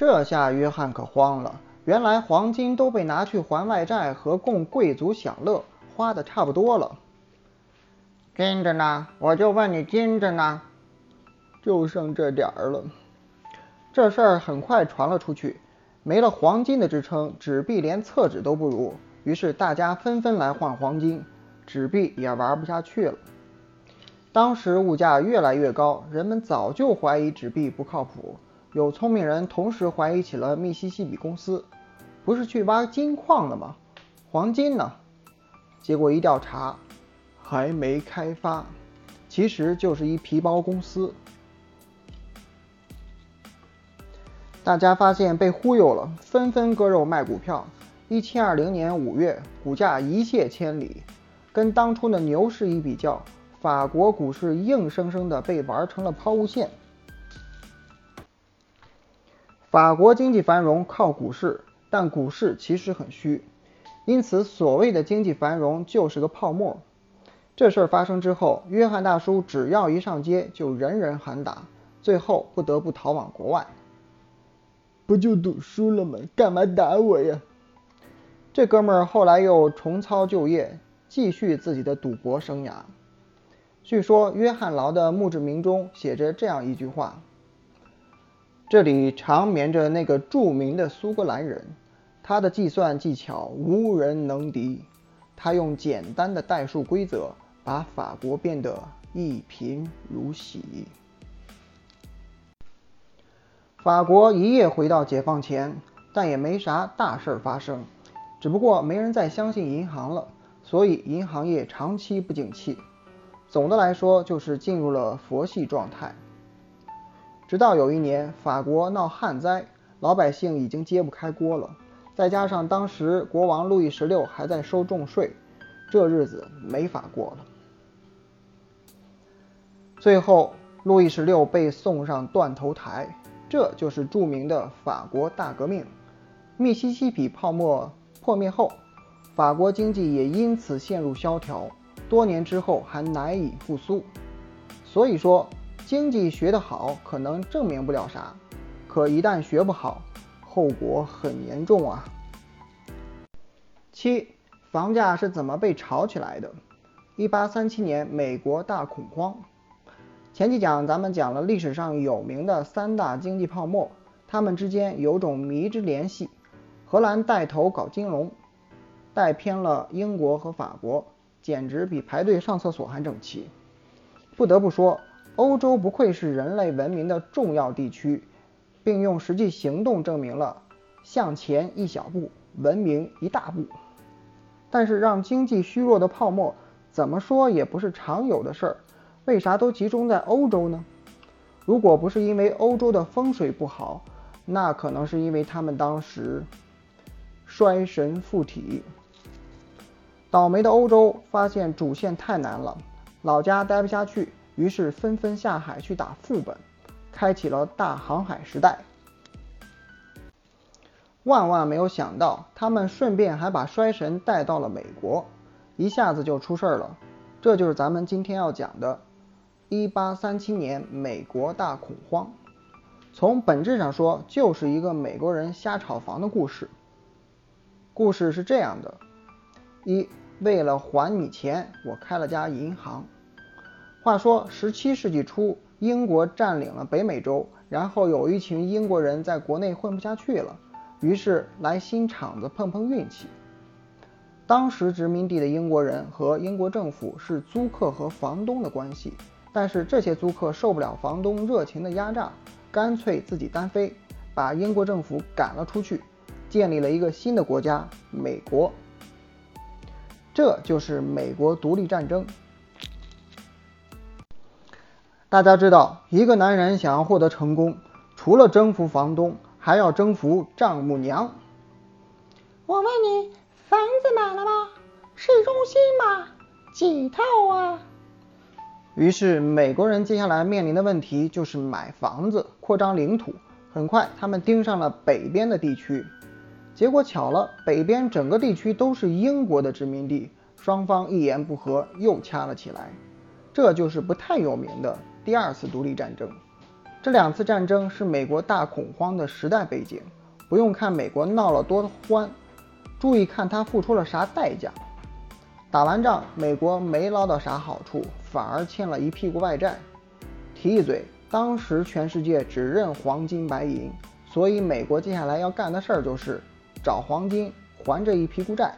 这下约翰可慌了，原来黄金都被拿去还外债和供贵族享乐，花的差不多了。金子呢？我就问你，金子呢？就剩这点儿了。这事儿很快传了出去，没了黄金的支撑，纸币连厕纸都不如。于是大家纷纷来换黄金，纸币也玩不下去了。当时物价越来越高，人们早就怀疑纸币不靠谱。有聪明人同时怀疑起了密西西比公司，不是去挖金矿的吗？黄金呢？结果一调查，还没开发，其实就是一皮包公司。大家发现被忽悠了，纷纷割肉卖股票。一七二零年五月，股价一泻千里，跟当初的牛市一比较，法国股市硬生生的被玩成了抛物线。法国经济繁荣靠股市，但股市其实很虚，因此所谓的经济繁荣就是个泡沫。这事儿发生之后，约翰大叔只要一上街就人人喊打，最后不得不逃往国外。不就赌输了吗？干嘛打我呀？这哥们儿后来又重操旧业，继续自己的赌博生涯。据说约翰劳的墓志铭中写着这样一句话：“这里长眠着那个著名的苏格兰人，他的计算技巧无人能敌。他用简单的代数规则把法国变得一贫如洗。”法国一夜回到解放前，但也没啥大事儿发生，只不过没人再相信银行了，所以银行业长期不景气。总的来说，就是进入了佛系状态。直到有一年，法国闹旱灾，老百姓已经揭不开锅了，再加上当时国王路易十六还在收重税，这日子没法过了。最后，路易十六被送上断头台。这就是著名的法国大革命。密西西比泡沫破灭后，法国经济也因此陷入萧条，多年之后还难以复苏。所以说，经济学得好可能证明不了啥，可一旦学不好，后果很严重啊。七，房价是怎么被炒起来的？一八三七年，美国大恐慌。前几讲咱们讲了历史上有名的三大经济泡沫，它们之间有种迷之联系。荷兰带头搞金融，带偏了英国和法国，简直比排队上厕所还整齐。不得不说，欧洲不愧是人类文明的重要地区，并用实际行动证明了向前一小步，文明一大步。但是让经济虚弱的泡沫，怎么说也不是常有的事儿。为啥都集中在欧洲呢？如果不是因为欧洲的风水不好，那可能是因为他们当时衰神附体。倒霉的欧洲发现主线太难了，老家待不下去，于是纷纷下海去打副本，开启了大航海时代。万万没有想到，他们顺便还把衰神带到了美国，一下子就出事儿了。这就是咱们今天要讲的。一八三七年，美国大恐慌。从本质上说，就是一个美国人瞎炒房的故事。故事是这样的：一，为了还你钱，我开了家银行。话说，十七世纪初，英国占领了北美洲，然后有一群英国人在国内混不下去了，于是来新场子碰碰运气。当时殖民地的英国人和英国政府是租客和房东的关系。但是这些租客受不了房东热情的压榨，干脆自己单飞，把英国政府赶了出去，建立了一个新的国家——美国。这就是美国独立战争。大家知道，一个男人想要获得成功，除了征服房东，还要征服丈母娘。我问你，房子买了吗？市中心吗？几套啊？于是，美国人接下来面临的问题就是买房子、扩张领土。很快，他们盯上了北边的地区。结果巧了，北边整个地区都是英国的殖民地，双方一言不合又掐了起来。这就是不太有名的第二次独立战争。这两次战争是美国大恐慌的时代背景，不用看美国闹了多欢，注意看他付出了啥代价。打完仗，美国没捞到啥好处，反而欠了一屁股外债。提一嘴，当时全世界只认黄金白银，所以美国接下来要干的事儿就是找黄金还这一屁股债。